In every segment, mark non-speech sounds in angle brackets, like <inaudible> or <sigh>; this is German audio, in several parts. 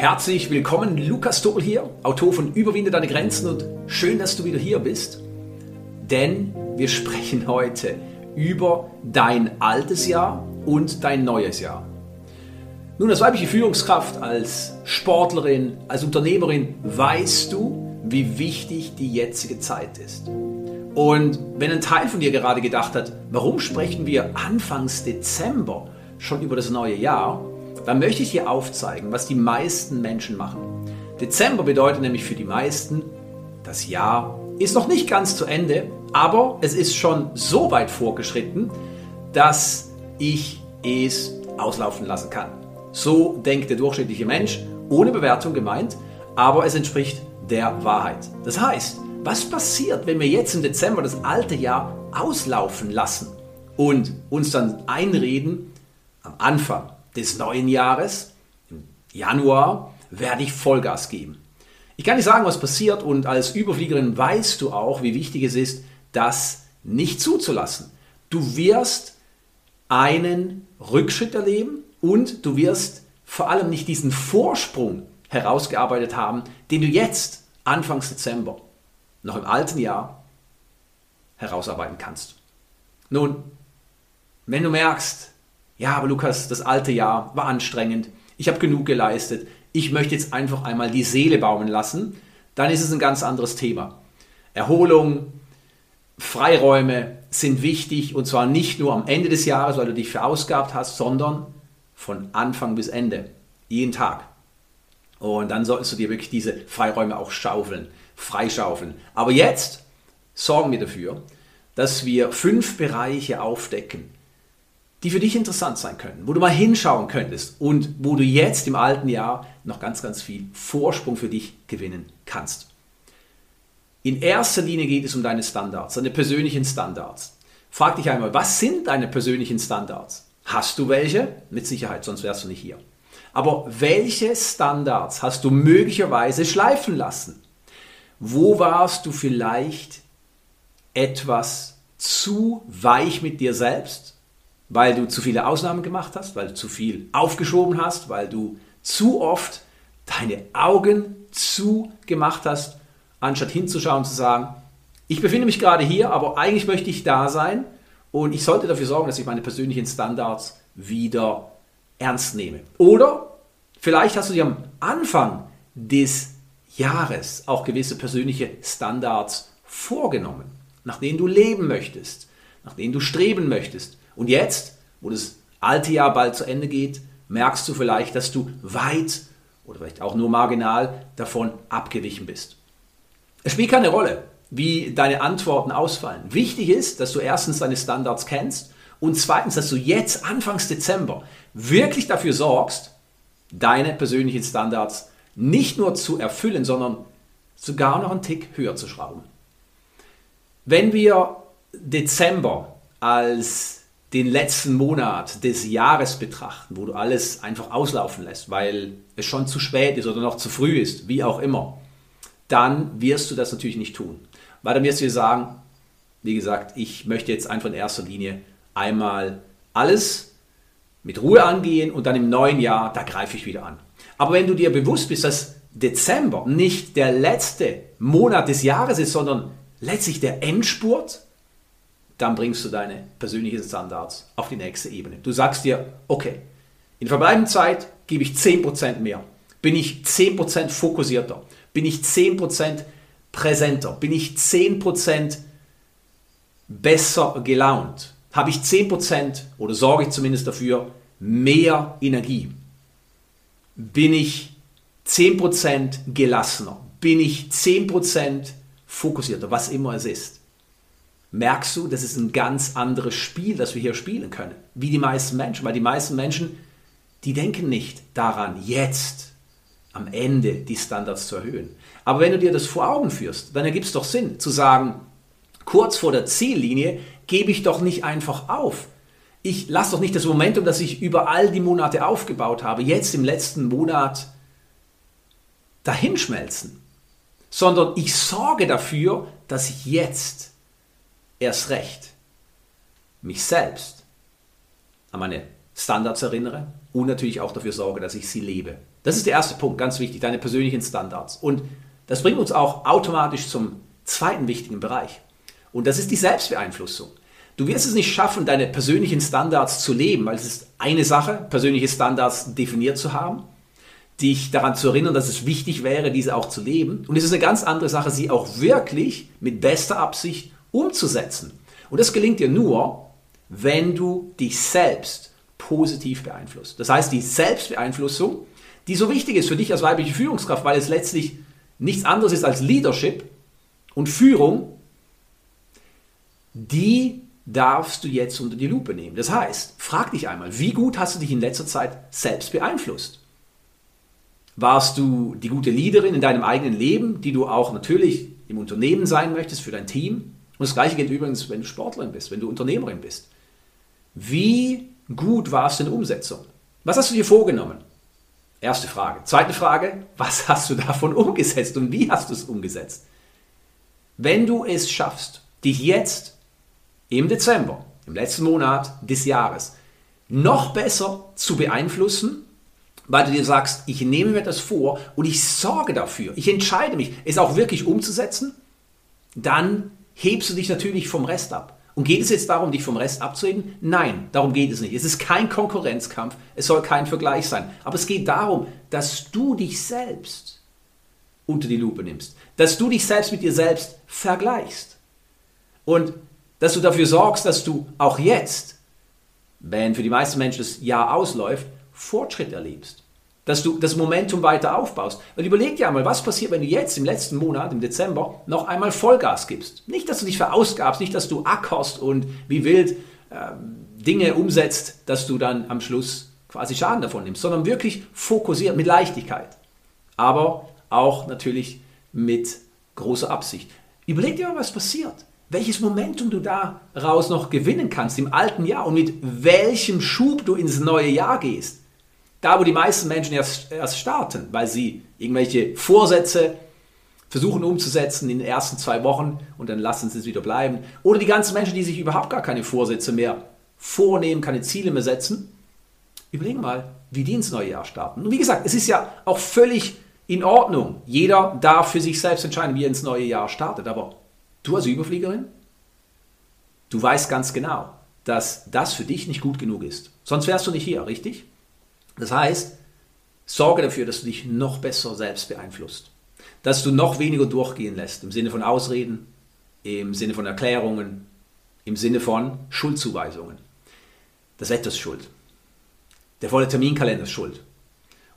Herzlich willkommen, Lukas Tobel hier, Autor von Überwinde deine Grenzen und schön, dass du wieder hier bist. Denn wir <laughs> sprechen heute über dein altes Jahr und dein neues Jahr. Nun, als weibliche Führungskraft, als Sportlerin, als Unternehmerin weißt du, wie wichtig die jetzige Zeit ist. Und wenn ein Teil von dir gerade gedacht hat, warum sprechen wir Anfangs Dezember schon über das neue Jahr, dann möchte ich dir aufzeigen, was die meisten Menschen machen. Dezember bedeutet nämlich für die meisten, das Jahr ist noch nicht ganz zu Ende, aber es ist schon so weit vorgeschritten, dass ich es auslaufen lassen kann. So denkt der durchschnittliche Mensch, ohne Bewertung gemeint, aber es entspricht der Wahrheit. Das heißt, was passiert, wenn wir jetzt im Dezember das alte Jahr auslaufen lassen und uns dann einreden, am Anfang des neuen Jahres, im Januar, werde ich Vollgas geben. Ich kann nicht sagen, was passiert und als Überfliegerin weißt du auch, wie wichtig es ist, das nicht zuzulassen. Du wirst einen Rückschritt erleben und du wirst vor allem nicht diesen Vorsprung herausgearbeitet haben, den du jetzt, Anfangs Dezember, noch im alten Jahr, herausarbeiten kannst. Nun, wenn du merkst, ja, aber Lukas, das alte Jahr war anstrengend, ich habe genug geleistet, ich möchte jetzt einfach einmal die Seele baumen lassen, dann ist es ein ganz anderes Thema. Erholung, Freiräume sind wichtig und zwar nicht nur am Ende des Jahres, weil du dich verausgabt hast, sondern von Anfang bis Ende, jeden Tag. Und dann solltest du dir wirklich diese Freiräume auch schaufeln, freischaufeln. Aber jetzt sorgen wir dafür, dass wir fünf Bereiche aufdecken, die für dich interessant sein können, wo du mal hinschauen könntest und wo du jetzt im alten Jahr noch ganz, ganz viel Vorsprung für dich gewinnen kannst. In erster Linie geht es um deine Standards, deine persönlichen Standards. Frag dich einmal, was sind deine persönlichen Standards? Hast du welche? Mit Sicherheit, sonst wärst du nicht hier. Aber welche Standards hast du möglicherweise schleifen lassen? Wo warst du vielleicht etwas zu weich mit dir selbst? Weil du zu viele Ausnahmen gemacht hast, weil du zu viel aufgeschoben hast, weil du zu oft deine Augen zugemacht hast, anstatt hinzuschauen und zu sagen, ich befinde mich gerade hier, aber eigentlich möchte ich da sein und ich sollte dafür sorgen, dass ich meine persönlichen Standards wieder ernst nehme. Oder vielleicht hast du dir am Anfang des Jahres auch gewisse persönliche Standards vorgenommen, nach denen du leben möchtest, nach denen du streben möchtest. Und jetzt, wo das alte Jahr bald zu Ende geht, merkst du vielleicht, dass du weit oder vielleicht auch nur marginal davon abgewichen bist. Es spielt keine Rolle, wie deine Antworten ausfallen. Wichtig ist, dass du erstens deine Standards kennst und zweitens, dass du jetzt, Anfangs Dezember, wirklich dafür sorgst, deine persönlichen Standards nicht nur zu erfüllen, sondern sogar noch einen Tick höher zu schrauben. Wenn wir Dezember als den letzten Monat des Jahres betrachten, wo du alles einfach auslaufen lässt, weil es schon zu spät ist oder noch zu früh ist, wie auch immer, dann wirst du das natürlich nicht tun. Weil dann wirst du dir sagen, wie gesagt, ich möchte jetzt einfach in erster Linie einmal alles mit Ruhe angehen und dann im neuen Jahr, da greife ich wieder an. Aber wenn du dir bewusst bist, dass Dezember nicht der letzte Monat des Jahres ist, sondern letztlich der Endspurt, dann bringst du deine persönlichen Standards auf die nächste Ebene. Du sagst dir, okay, in der verbleibenden Zeit gebe ich 10% mehr. Bin ich 10% fokussierter? Bin ich 10% präsenter? Bin ich 10% besser gelaunt? Habe ich 10% oder sorge ich zumindest dafür mehr Energie? Bin ich 10% gelassener? Bin ich 10% fokussierter? Was immer es ist merkst du, das ist ein ganz anderes Spiel, das wir hier spielen können, wie die meisten Menschen. Weil die meisten Menschen, die denken nicht daran, jetzt am Ende die Standards zu erhöhen. Aber wenn du dir das vor Augen führst, dann ergibt es doch Sinn zu sagen, kurz vor der Ziellinie gebe ich doch nicht einfach auf. Ich lasse doch nicht das Momentum, das ich über all die Monate aufgebaut habe, jetzt im letzten Monat dahinschmelzen, sondern ich sorge dafür, dass ich jetzt erst recht mich selbst an meine Standards erinnere und natürlich auch dafür sorge, dass ich sie lebe. Das ist der erste Punkt, ganz wichtig, deine persönlichen Standards. Und das bringt uns auch automatisch zum zweiten wichtigen Bereich. Und das ist die Selbstbeeinflussung. Du wirst es nicht schaffen, deine persönlichen Standards zu leben, weil es ist eine Sache, persönliche Standards definiert zu haben, dich daran zu erinnern, dass es wichtig wäre, diese auch zu leben. Und es ist eine ganz andere Sache, sie auch wirklich mit bester Absicht umzusetzen. Und das gelingt dir nur, wenn du dich selbst positiv beeinflusst. Das heißt, die Selbstbeeinflussung, die so wichtig ist für dich als weibliche Führungskraft, weil es letztlich nichts anderes ist als Leadership und Führung, die darfst du jetzt unter die Lupe nehmen. Das heißt, frag dich einmal, wie gut hast du dich in letzter Zeit selbst beeinflusst? Warst du die gute Leaderin in deinem eigenen Leben, die du auch natürlich im Unternehmen sein möchtest für dein Team? Und das gleiche gilt übrigens, wenn du Sportlerin bist, wenn du Unternehmerin bist. Wie gut warst du in der Umsetzung? Was hast du dir vorgenommen? Erste Frage. Zweite Frage, was hast du davon umgesetzt und wie hast du es umgesetzt? Wenn du es schaffst, dich jetzt im Dezember, im letzten Monat des Jahres, noch besser zu beeinflussen, weil du dir sagst, ich nehme mir das vor und ich sorge dafür, ich entscheide mich, es auch wirklich umzusetzen, dann hebst du dich natürlich vom Rest ab. Und geht es jetzt darum, dich vom Rest abzuheben? Nein, darum geht es nicht. Es ist kein Konkurrenzkampf, es soll kein Vergleich sein. Aber es geht darum, dass du dich selbst unter die Lupe nimmst, dass du dich selbst mit dir selbst vergleichst und dass du dafür sorgst, dass du auch jetzt, wenn für die meisten Menschen das Jahr ausläuft, Fortschritt erlebst. Dass du das Momentum weiter aufbaust. Weil überleg dir einmal, was passiert, wenn du jetzt im letzten Monat, im Dezember, noch einmal Vollgas gibst. Nicht, dass du dich verausgabst, nicht, dass du ackerst und wie wild äh, Dinge umsetzt, dass du dann am Schluss quasi Schaden davon nimmst, sondern wirklich fokussiert mit Leichtigkeit. Aber auch natürlich mit großer Absicht. Überleg dir mal, was passiert. Welches Momentum du daraus noch gewinnen kannst im alten Jahr und mit welchem Schub du ins neue Jahr gehst. Da, wo die meisten Menschen erst, erst starten, weil sie irgendwelche Vorsätze versuchen umzusetzen in den ersten zwei Wochen und dann lassen sie es wieder bleiben. Oder die ganzen Menschen, die sich überhaupt gar keine Vorsätze mehr vornehmen, keine Ziele mehr setzen. Überlegen mal, wie die ins neue Jahr starten. Und wie gesagt, es ist ja auch völlig in Ordnung. Jeder darf für sich selbst entscheiden, wie er ins neue Jahr startet. Aber du als Überfliegerin, du weißt ganz genau, dass das für dich nicht gut genug ist. Sonst wärst du nicht hier, richtig? Das heißt, sorge dafür, dass du dich noch besser selbst beeinflusst. Dass du noch weniger durchgehen lässt, im Sinne von Ausreden, im Sinne von Erklärungen, im Sinne von Schuldzuweisungen. Das Wetter ist schuld. Der volle Terminkalender ist schuld.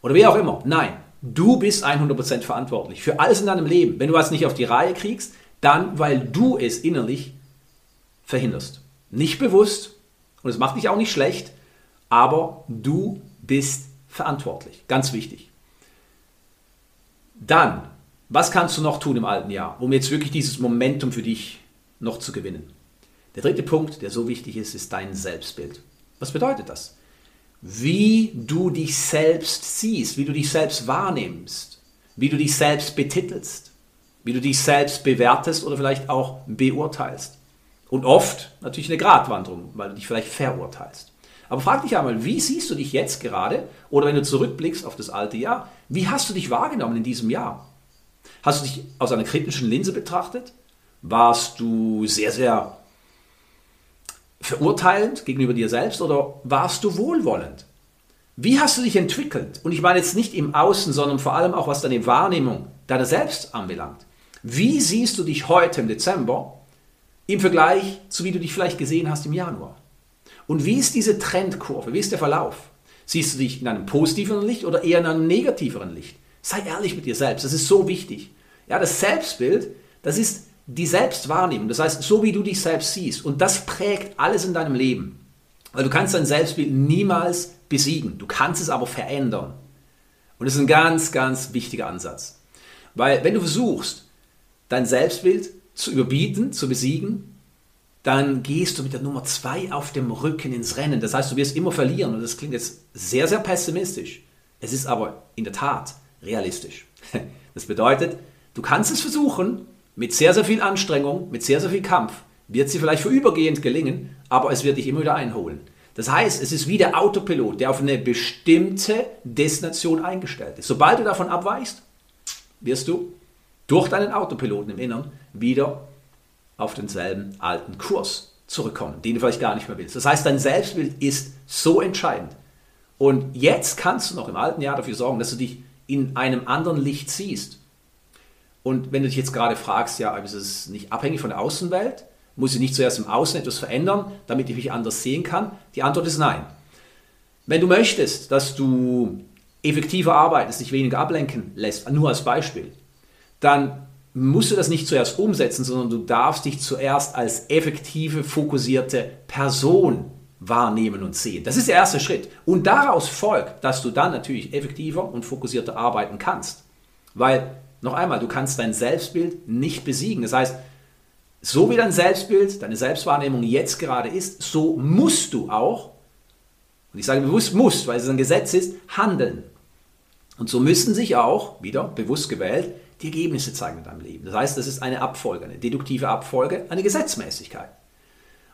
Oder wie auch immer. Nein, du bist 100% verantwortlich für alles in deinem Leben. Wenn du was nicht auf die Reihe kriegst, dann weil du es innerlich verhinderst. Nicht bewusst und es macht dich auch nicht schlecht, aber du bist verantwortlich. Ganz wichtig. Dann, was kannst du noch tun im alten Jahr, um jetzt wirklich dieses Momentum für dich noch zu gewinnen? Der dritte Punkt, der so wichtig ist, ist dein Selbstbild. Was bedeutet das? Wie du dich selbst siehst, wie du dich selbst wahrnimmst, wie du dich selbst betitelst, wie du dich selbst bewertest oder vielleicht auch beurteilst. Und oft natürlich eine Gratwanderung, weil du dich vielleicht verurteilst. Aber frag dich einmal, wie siehst du dich jetzt gerade oder wenn du zurückblickst auf das alte Jahr, wie hast du dich wahrgenommen in diesem Jahr? Hast du dich aus einer kritischen Linse betrachtet? Warst du sehr, sehr verurteilend gegenüber dir selbst oder warst du wohlwollend? Wie hast du dich entwickelt? Und ich meine jetzt nicht im Außen, sondern vor allem auch was deine Wahrnehmung deiner selbst anbelangt. Wie siehst du dich heute im Dezember im Vergleich zu wie du dich vielleicht gesehen hast im Januar? Und wie ist diese Trendkurve? Wie ist der Verlauf? Siehst du dich in einem positiveren Licht oder eher in einem negativeren Licht? Sei ehrlich mit dir selbst, das ist so wichtig. Ja, das Selbstbild, das ist die Selbstwahrnehmung, das heißt, so wie du dich selbst siehst. Und das prägt alles in deinem Leben. Weil du kannst dein Selbstbild niemals besiegen, du kannst es aber verändern. Und das ist ein ganz, ganz wichtiger Ansatz. Weil wenn du versuchst, dein Selbstbild zu überbieten, zu besiegen, dann gehst du mit der Nummer 2 auf dem Rücken ins Rennen. Das heißt, du wirst immer verlieren. Und das klingt jetzt sehr, sehr pessimistisch. Es ist aber in der Tat realistisch. <laughs> Das bedeutet, du kannst es versuchen, mit sehr, sehr viel Anstrengung, mit sehr, sehr viel Kampf, wird sie vielleicht vorübergehend gelingen, aber es wird dich immer wieder einholen. Das heißt, es ist wie der Autopilot, der auf eine bestimmte Destination eingestellt ist. Sobald du davon abweichst, wirst du durch deinen Autopiloten im Innern wieder auf denselben alten Kurs zurückkommen, den du vielleicht gar nicht mehr willst. Das heißt, dein Selbstbild ist so entscheidend. Und jetzt kannst du noch im alten Jahr dafür sorgen, dass du dich in einem anderen Licht siehst. Und wenn du dich jetzt gerade fragst, ja, ist es nicht abhängig von der Außenwelt? Muss ich nicht zuerst im Außen etwas verändern, damit ich mich anders sehen kann? Die Antwort ist nein. Wenn du möchtest, dass du effektiver arbeitest, dich weniger ablenken lässt, nur als Beispiel, dann musst du das nicht zuerst umsetzen, sondern du darfst dich zuerst als effektive, fokussierte Person wahrnehmen und sehen. Das ist der erste Schritt. Und daraus folgt, dass du dann natürlich effektiver und fokussierter arbeiten kannst. Weil, noch einmal, du kannst dein Selbstbild nicht besiegen. Das heißt, so wie dein Selbstbild, deine Selbstwahrnehmung jetzt gerade ist, so musst du auch, und ich sage bewusst musst, weil es ein Gesetz ist, handeln. Und so müssen sich auch, wieder bewusst gewählt, die Ergebnisse zeigen in deinem Leben. Das heißt, das ist eine Abfolge, eine deduktive Abfolge, eine Gesetzmäßigkeit.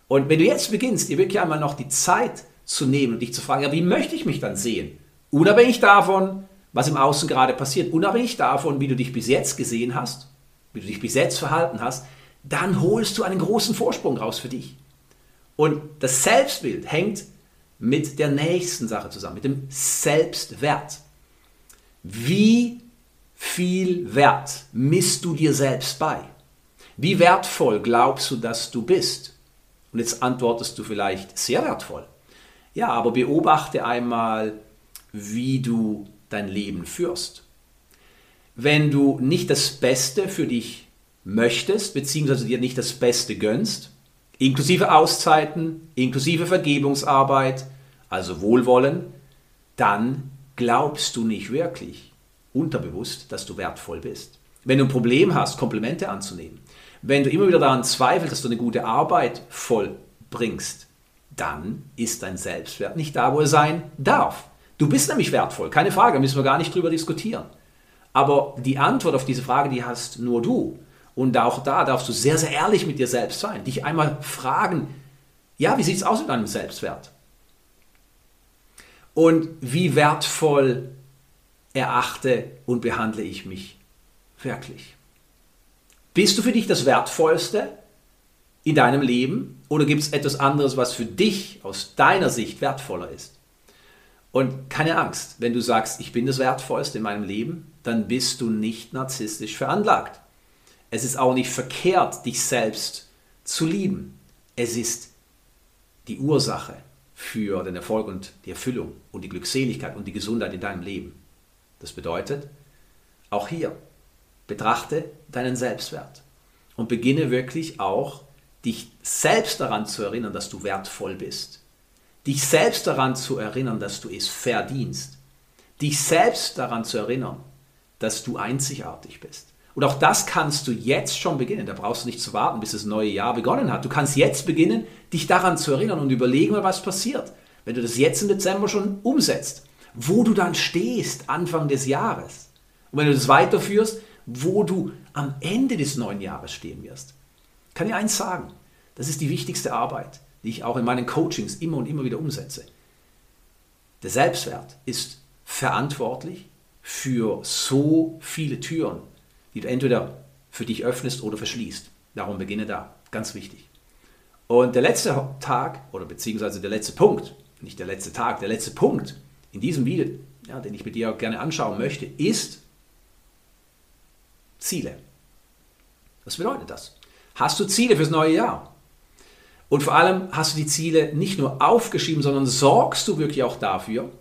Und wenn du jetzt beginnst, dir wirklich einmal noch die Zeit zu nehmen und dich zu fragen, ja, wie möchte ich mich dann sehen? Unabhängig davon, was im Außen gerade passiert, unabhängig davon, wie du dich bis jetzt gesehen hast, wie du dich bis jetzt verhalten hast, dann holst du einen großen Vorsprung raus für dich. Und das Selbstbild hängt mit der nächsten Sache zusammen, mit dem Selbstwert. Wie viel Wert misst du dir selbst bei? Wie wertvoll glaubst du, dass du bist? Und jetzt antwortest du vielleicht sehr wertvoll. Ja, aber beobachte einmal, wie du dein Leben führst. Wenn du nicht das Beste für dich möchtest, beziehungsweise dir nicht das Beste gönnst, inklusive Auszeiten, inklusive Vergebungsarbeit, also Wohlwollen, dann glaubst du nicht wirklich unterbewusst, dass du wertvoll bist. Wenn du ein Problem hast, Komplimente anzunehmen, wenn du immer wieder daran zweifelst, dass du eine gute Arbeit vollbringst, dann ist dein Selbstwert nicht da, wo er sein darf. Du bist nämlich wertvoll, keine Frage, müssen wir gar nicht drüber diskutieren. Aber die Antwort auf diese Frage, die hast nur du. Und auch da darfst du sehr, sehr ehrlich mit dir selbst sein. Dich einmal fragen, ja, wie sieht es aus mit deinem Selbstwert? Und wie wertvoll erachte und behandle ich mich wirklich? Bist du für dich das Wertvollste in deinem Leben oder gibt es etwas anderes, was für dich aus deiner Sicht wertvoller ist? Und keine Angst, wenn du sagst, ich bin das Wertvollste in meinem Leben, dann bist du nicht narzisstisch veranlagt. Es ist auch nicht verkehrt, dich selbst zu lieben. Es ist die Ursache für den Erfolg und die Erfüllung und die Glückseligkeit und die Gesundheit in deinem Leben. Das bedeutet, auch hier betrachte deinen Selbstwert und beginne wirklich auch dich selbst daran zu erinnern, dass du wertvoll bist. Dich selbst daran zu erinnern, dass du es verdienst. Dich selbst daran zu erinnern, dass du einzigartig bist. Und auch das kannst du jetzt schon beginnen. Da brauchst du nicht zu warten, bis das neue Jahr begonnen hat. Du kannst jetzt beginnen, dich daran zu erinnern und überlegen, was passiert, wenn du das jetzt im Dezember schon umsetzt. Wo du dann stehst Anfang des Jahres. Und wenn du das weiterführst, wo du am Ende des neuen Jahres stehen wirst. Ich kann dir eins sagen, das ist die wichtigste Arbeit, die ich auch in meinen Coachings immer und immer wieder umsetze. Der Selbstwert ist verantwortlich für so viele Türen, die du entweder für dich öffnest oder verschließt. Darum beginne da. Ganz wichtig. Und der letzte Tag, oder beziehungsweise der letzte Punkt, nicht der letzte Tag, der letzte Punkt in diesem Video, ja, den ich mit dir gerne anschauen möchte, ist Ziele. Was bedeutet das? Hast du Ziele fürs neue Jahr? Und vor allem hast du die Ziele nicht nur aufgeschrieben, sondern sorgst du wirklich auch dafür,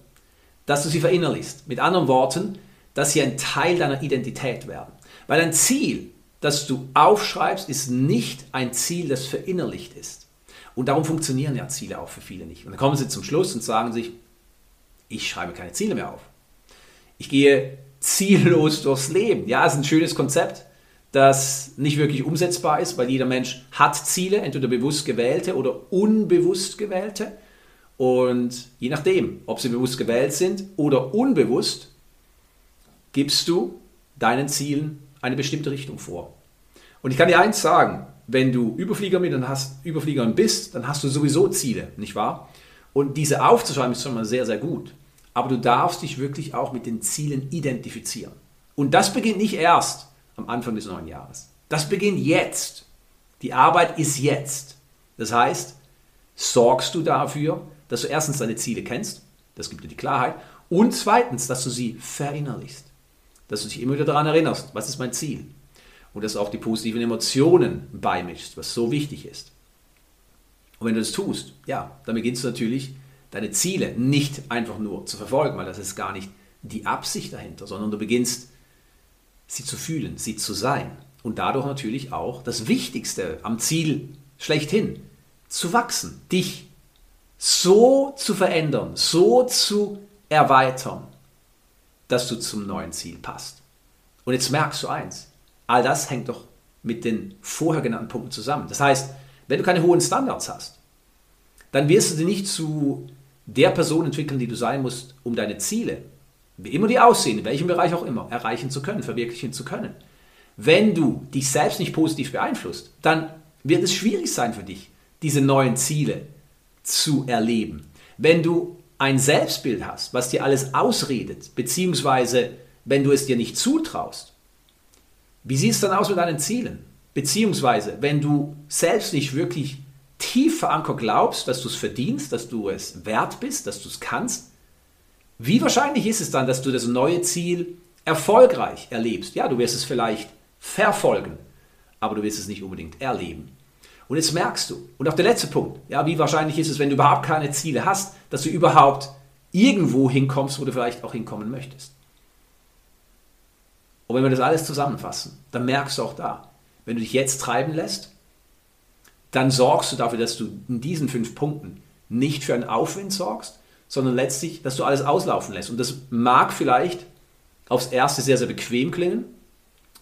dass du sie verinnerlichst. Mit anderen Worten, dass sie ein Teil deiner Identität werden. Weil ein Ziel, das du aufschreibst, ist nicht ein Ziel, das verinnerlicht ist. Und darum funktionieren ja Ziele auch für viele nicht. Und dann kommen sie zum Schluss und sagen sich, ich schreibe keine Ziele mehr auf. Ich gehe ziellos durchs Leben. Ja, ist ein schönes Konzept, das nicht wirklich umsetzbar ist, weil jeder Mensch hat Ziele, entweder bewusst gewählte oder unbewusst gewählte. Und je nachdem, ob sie bewusst gewählt sind oder unbewusst, gibst du deinen Zielen eine bestimmte Richtung vor. Und ich kann dir eins sagen, wenn du Überfliegerin, dann hast, Überfliegerin bist, dann hast du sowieso Ziele, nicht wahr? Und diese aufzuschreiben ist schon mal sehr, sehr gut. Aber du darfst dich wirklich auch mit den Zielen identifizieren. Und das beginnt nicht erst am Anfang des neuen Jahres. Das beginnt jetzt. Die Arbeit ist jetzt. Das heißt, sorgst du dafür, dass du erstens deine Ziele kennst, das gibt dir die Klarheit, und zweitens, dass du sie verinnerlichst. Dass du dich immer wieder daran erinnerst, was ist mein Ziel? Und dass du auch die positiven Emotionen beimischst, was so wichtig ist. Und wenn du das tust, ja, dann beginnst du natürlich deine Ziele nicht einfach nur zu verfolgen, weil das ist gar nicht die Absicht dahinter, sondern du beginnst sie zu fühlen, sie zu sein und dadurch natürlich auch das Wichtigste am Ziel schlechthin, zu wachsen, dich so zu verändern, so zu erweitern, dass du zum neuen Ziel passt. Und jetzt merkst du eins, all das hängt doch mit den vorher genannten Punkten zusammen. Das heißt, wenn du keine hohen Standards hast, dann wirst du dich nicht zu der Person entwickeln, die du sein musst, um deine Ziele, wie immer die aussehen, in welchem Bereich auch immer, erreichen zu können, verwirklichen zu können. Wenn du dich selbst nicht positiv beeinflusst, dann wird es schwierig sein für dich, diese neuen Ziele zu erleben. Wenn du ein Selbstbild hast, was dir alles ausredet, beziehungsweise wenn du es dir nicht zutraust, wie sieht es dann aus mit deinen Zielen? Beziehungsweise, wenn du selbst nicht wirklich tief verankert glaubst, dass du es verdienst, dass du es wert bist, dass du es kannst, wie wahrscheinlich ist es dann, dass du das neue Ziel erfolgreich erlebst? Ja, du wirst es vielleicht verfolgen, aber du wirst es nicht unbedingt erleben. Und jetzt merkst du, und auch der letzte Punkt, ja, wie wahrscheinlich ist es, wenn du überhaupt keine Ziele hast, dass du überhaupt irgendwo hinkommst, wo du vielleicht auch hinkommen möchtest. Und wenn wir das alles zusammenfassen, dann merkst du auch da, wenn du dich jetzt treiben lässt, dann sorgst du dafür, dass du in diesen fünf Punkten nicht für einen Aufwind sorgst, sondern letztlich, dass du alles auslaufen lässt. Und das mag vielleicht aufs Erste sehr, sehr bequem klingen.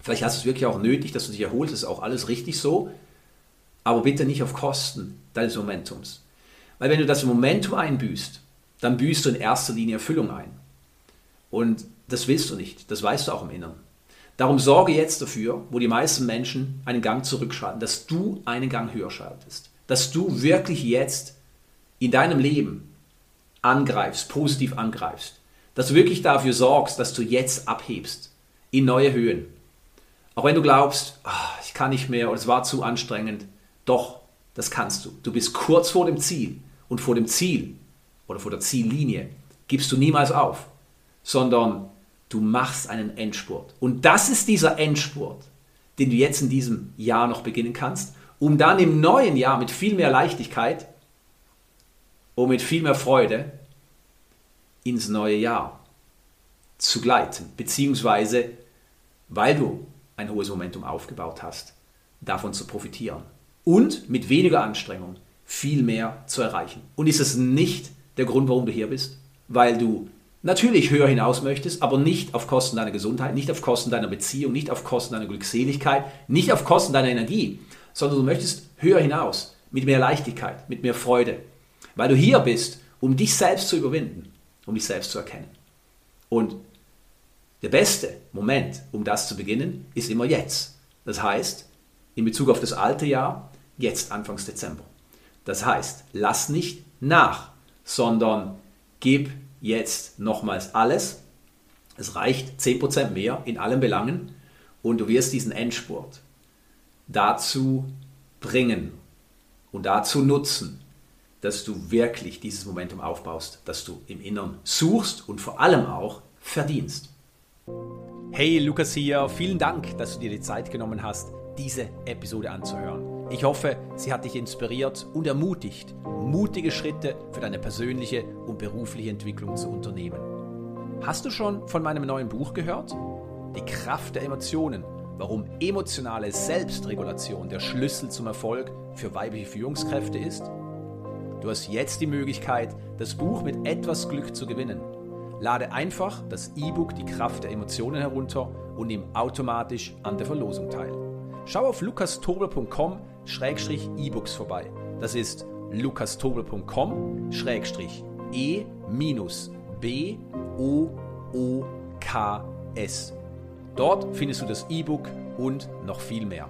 Vielleicht hast du es wirklich auch nötig, dass du dich erholst. Das ist auch alles richtig so aber bitte nicht auf Kosten deines Momentums. Weil wenn du das Momentum einbüßt, dann büßt du in erster Linie Erfüllung ein. Und das willst du nicht, das weißt du auch im Inneren. Darum sorge jetzt dafür, wo die meisten Menschen einen Gang zurückschalten, dass du einen Gang höher schaltest. Dass du wirklich jetzt in deinem Leben angreifst, positiv angreifst. Dass du wirklich dafür sorgst, dass du jetzt abhebst in neue Höhen. Auch wenn du glaubst, oh, ich kann nicht mehr oder es war zu anstrengend, doch, das kannst du. Du bist kurz vor dem Ziel und vor dem Ziel oder vor der Ziellinie gibst du niemals auf, sondern du machst einen Endspurt. Und das ist dieser Endspurt, den du jetzt in diesem Jahr noch beginnen kannst, um dann im neuen Jahr mit viel mehr Leichtigkeit und mit viel mehr Freude ins neue Jahr zu gleiten, beziehungsweise weil du ein hohes Momentum aufgebaut hast, davon zu profitieren und mit weniger Anstrengung viel mehr zu erreichen. Und ist es nicht der Grund, warum du hier bist? Weil du natürlich höher hinaus möchtest, aber nicht auf Kosten deiner Gesundheit, nicht auf Kosten deiner Beziehung, nicht auf Kosten deiner Glückseligkeit, nicht auf Kosten deiner Energie, sondern du möchtest höher hinaus, mit mehr Leichtigkeit, mit mehr Freude, weil du hier bist, um dich selbst zu überwinden, um dich selbst zu erkennen. Und der beste Moment, um das zu beginnen, ist immer jetzt. Das heißt, in Bezug auf das alte Jahr, jetzt Anfangs Dezember. Das heißt, lass nicht nach, sondern gib jetzt nochmals alles. Es reicht 10% mehr in allen Belangen und du wirst diesen Endspurt dazu bringen und dazu nutzen, dass du wirklich dieses Momentum aufbaust, dass du im Innern suchst und vor allem auch verdienst. Hey, Lukas hier, vielen Dank, dass du dir die Zeit genommen hast, diese Episode anzuhören. Ich hoffe, sie hat dich inspiriert und ermutigt, mutige Schritte für deine persönliche und berufliche Entwicklung zu unternehmen. Hast du schon von meinem neuen Buch gehört? Die Kraft der Emotionen, warum emotionale Selbstregulation der Schlüssel zum Erfolg für weibliche Führungskräfte ist? Du hast jetzt die Möglichkeit, das Buch mit etwas Glück zu gewinnen. Lade einfach das E-Book Die Kraft der Emotionen herunter und nimm automatisch an der Verlosung teil. Schau auf Schrägstrich E-Books vorbei. Das ist lukastobel.com Schrägstrich E minus B O O K S. Dort findest du das E-Book und noch viel mehr.